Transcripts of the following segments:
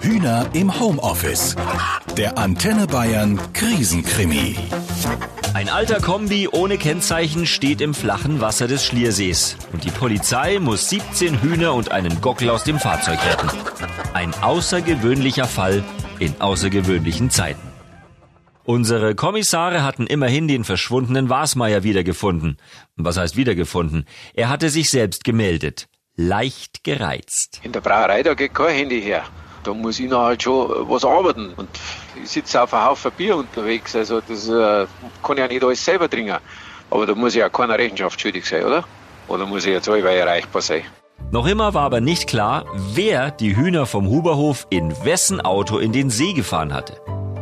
Hühner im Homeoffice. Der Antenne Bayern Krisenkrimi. Ein alter Kombi ohne Kennzeichen steht im flachen Wasser des Schliersees. Und die Polizei muss 17 Hühner und einen Gockel aus dem Fahrzeug retten. Ein außergewöhnlicher Fall in außergewöhnlichen Zeiten. Unsere Kommissare hatten immerhin den verschwundenen Wasmeier wiedergefunden. Was heißt wiedergefunden? Er hatte sich selbst gemeldet. Leicht gereizt. In der Brauerei, da geht kein Handy her. Da muss ich noch halt schon was arbeiten. Und ich sitze auf einem Haufen Bier unterwegs. Also das äh, kann ich ja nicht alles selber trinken. Aber da muss ich ja keiner Rechenschaft schuldig sein, oder? Oder muss ich jetzt allweil erreichbar sein? Noch immer war aber nicht klar, wer die Hühner vom Huberhof in wessen Auto in den See gefahren hatte.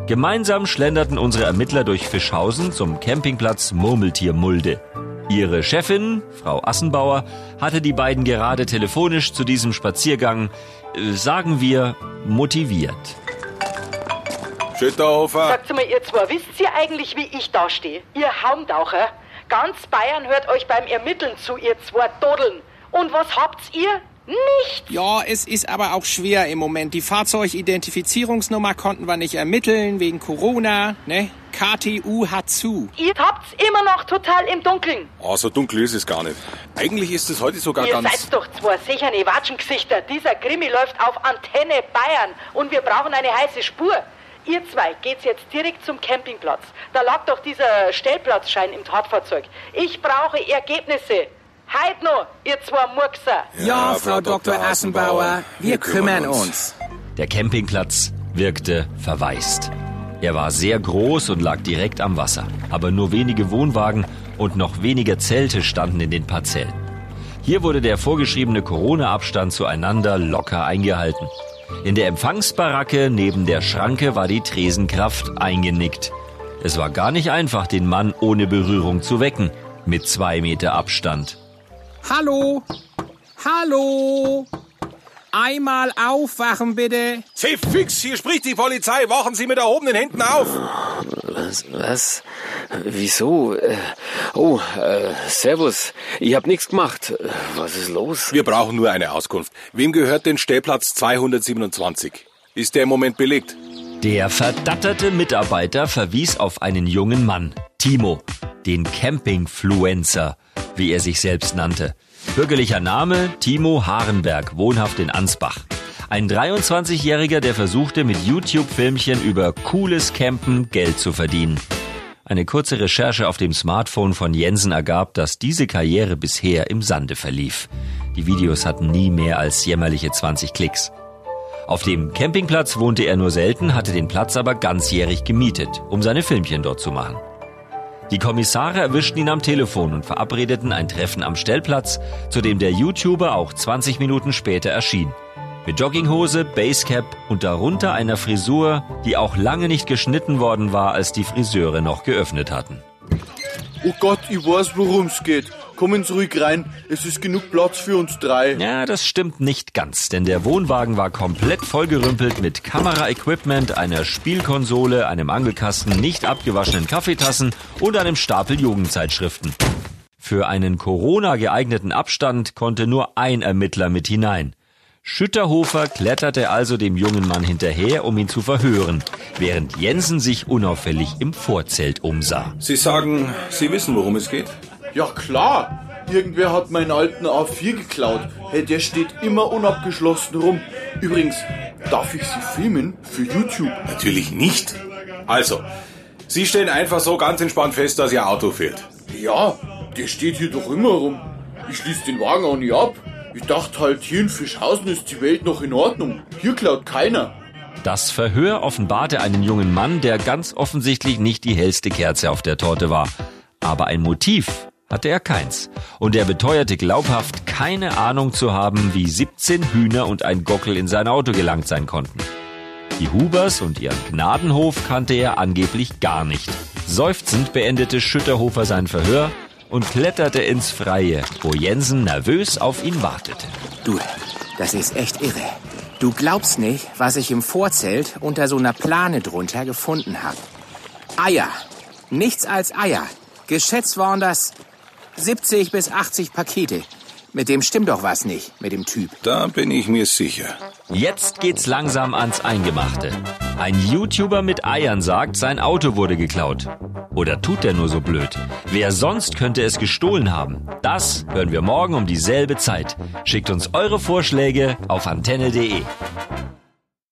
Gemeinsam schlenderten unsere Ermittler durch Fischhausen zum Campingplatz Murmeltiermulde. Ihre Chefin, Frau Assenbauer, hatte die beiden gerade telefonisch zu diesem Spaziergang, äh, sagen wir, motiviert. Schütterhofer. Sagt mal, ihr zwei, wisst ihr eigentlich, wie ich da stehe? Ihr Haumtaucher. Ganz Bayern hört euch beim Ermitteln zu, ihr zwei Dodeln. Und was habt's ihr? Nichts! Ja, es ist aber auch schwer im Moment. Die Fahrzeugidentifizierungsnummer konnten wir nicht ermitteln wegen Corona, ne? KTU hat zu. Ihr habt's immer noch total im Dunkeln. Oh, so dunkel ist es gar nicht. Eigentlich ist es heute sogar ihr ganz... seid doch zwei sicherne Watschengesichter. Dieser Krimi läuft auf Antenne Bayern und wir brauchen eine heiße Spur. Ihr zwei geht's jetzt direkt zum Campingplatz. Da lag doch dieser Stellplatzschein im Tatfahrzeug. Ich brauche Ergebnisse. Heit noch, ihr zwei Murkser. Ja, Frau Dr. Assenbauer, wir kümmern uns. Der Campingplatz wirkte verwaist. Er war sehr groß und lag direkt am Wasser. Aber nur wenige Wohnwagen und noch weniger Zelte standen in den Parzellen. Hier wurde der vorgeschriebene Corona-Abstand zueinander locker eingehalten. In der Empfangsbaracke neben der Schranke war die Tresenkraft eingenickt. Es war gar nicht einfach, den Mann ohne Berührung zu wecken, mit zwei Meter Abstand. Hallo? Hallo? Einmal aufwachen, bitte. Sie fix, hier spricht die Polizei. Wachen Sie mit erhobenen Händen auf. Was? Was? Wieso? Äh, Oh, äh, servus. Ich hab nichts gemacht. Äh, Was ist los? Wir brauchen nur eine Auskunft. Wem gehört denn Stellplatz 227? Ist der im Moment belegt? Der verdatterte Mitarbeiter verwies auf einen jungen Mann, Timo, den Campingfluencer, wie er sich selbst nannte. Bürgerlicher Name Timo Harenberg, wohnhaft in Ansbach. Ein 23-Jähriger, der versuchte mit YouTube-Filmchen über cooles Campen Geld zu verdienen. Eine kurze Recherche auf dem Smartphone von Jensen ergab, dass diese Karriere bisher im Sande verlief. Die Videos hatten nie mehr als jämmerliche 20 Klicks. Auf dem Campingplatz wohnte er nur selten, hatte den Platz aber ganzjährig gemietet, um seine Filmchen dort zu machen. Die Kommissare erwischten ihn am Telefon und verabredeten ein Treffen am Stellplatz, zu dem der YouTuber auch 20 Minuten später erschien. Mit Jogginghose, Basecap und darunter einer Frisur, die auch lange nicht geschnitten worden war, als die Friseure noch geöffnet hatten. Oh Gott, ich weiß, worum es geht. Kommen Sie ruhig rein. Es ist genug Platz für uns drei. Ja, das stimmt nicht ganz, denn der Wohnwagen war komplett vollgerümpelt mit Kameraequipment, einer Spielkonsole, einem Angelkasten, nicht abgewaschenen Kaffeetassen und einem Stapel Jugendzeitschriften. Für einen Corona geeigneten Abstand konnte nur ein Ermittler mit hinein. Schütterhofer kletterte also dem jungen Mann hinterher, um ihn zu verhören, während Jensen sich unauffällig im Vorzelt umsah. Sie sagen, Sie wissen, worum es geht? Ja klar. Irgendwer hat meinen alten A4 geklaut. Hey, der steht immer unabgeschlossen rum. Übrigens, darf ich Sie filmen für YouTube? Natürlich nicht. Also, Sie stellen einfach so ganz entspannt fest, dass Ihr Auto fehlt. Ja, der steht hier doch immer rum. Ich schließe den Wagen auch nicht ab. Ich dachte halt, hier in Fischhausen ist die Welt noch in Ordnung. Hier klaut keiner. Das Verhör offenbarte einen jungen Mann, der ganz offensichtlich nicht die hellste Kerze auf der Torte war. Aber ein Motiv hatte er keins. Und er beteuerte glaubhaft, keine Ahnung zu haben, wie 17 Hühner und ein Gockel in sein Auto gelangt sein konnten. Die Hubers und ihren Gnadenhof kannte er angeblich gar nicht. Seufzend beendete Schütterhofer sein Verhör und kletterte ins Freie, wo Jensen nervös auf ihn wartete. Du, das ist echt irre. Du glaubst nicht, was ich im Vorzelt unter so einer Plane drunter gefunden habe. Eier. Nichts als Eier. Geschätzt waren das 70 bis 80 Pakete. Mit dem stimmt doch was nicht, mit dem Typ. Da bin ich mir sicher. Jetzt geht's langsam ans Eingemachte. Ein YouTuber mit Eiern sagt, sein Auto wurde geklaut. Oder tut er nur so blöd? Wer sonst könnte es gestohlen haben? Das hören wir morgen um dieselbe Zeit. Schickt uns eure Vorschläge auf antenne.de.